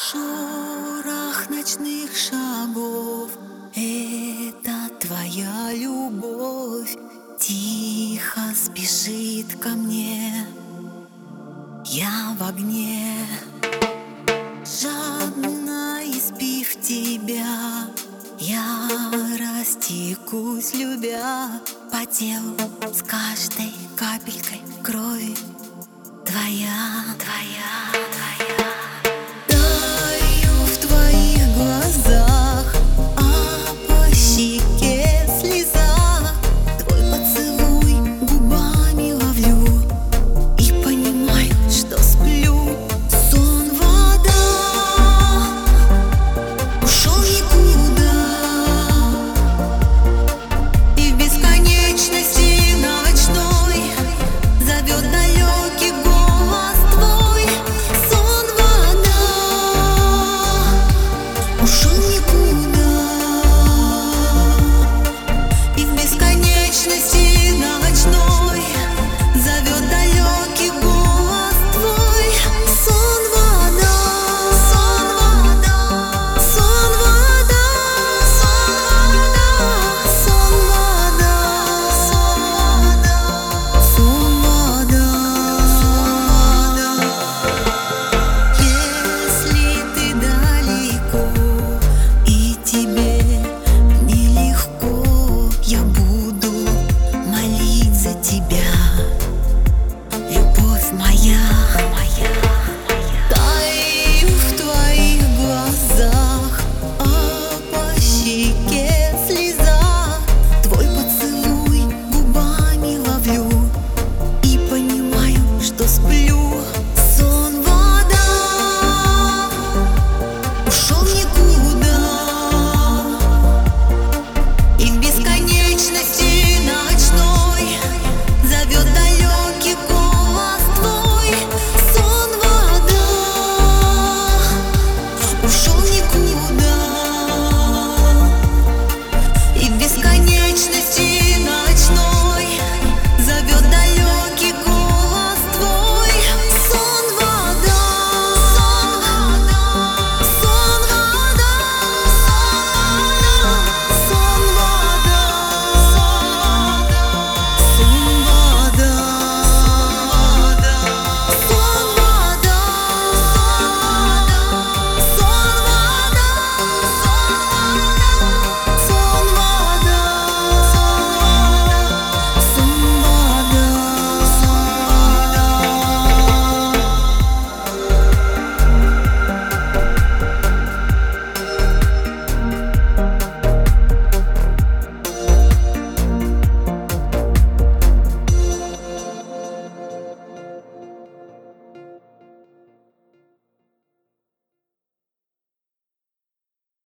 Шорох ночных шагов Это твоя любовь. Тихо спешит ко мне. Я в огне. Жадно испив тебя Я растекусь, любя По телу с каждой капелькой крови. Твоя, твоя, Just for you.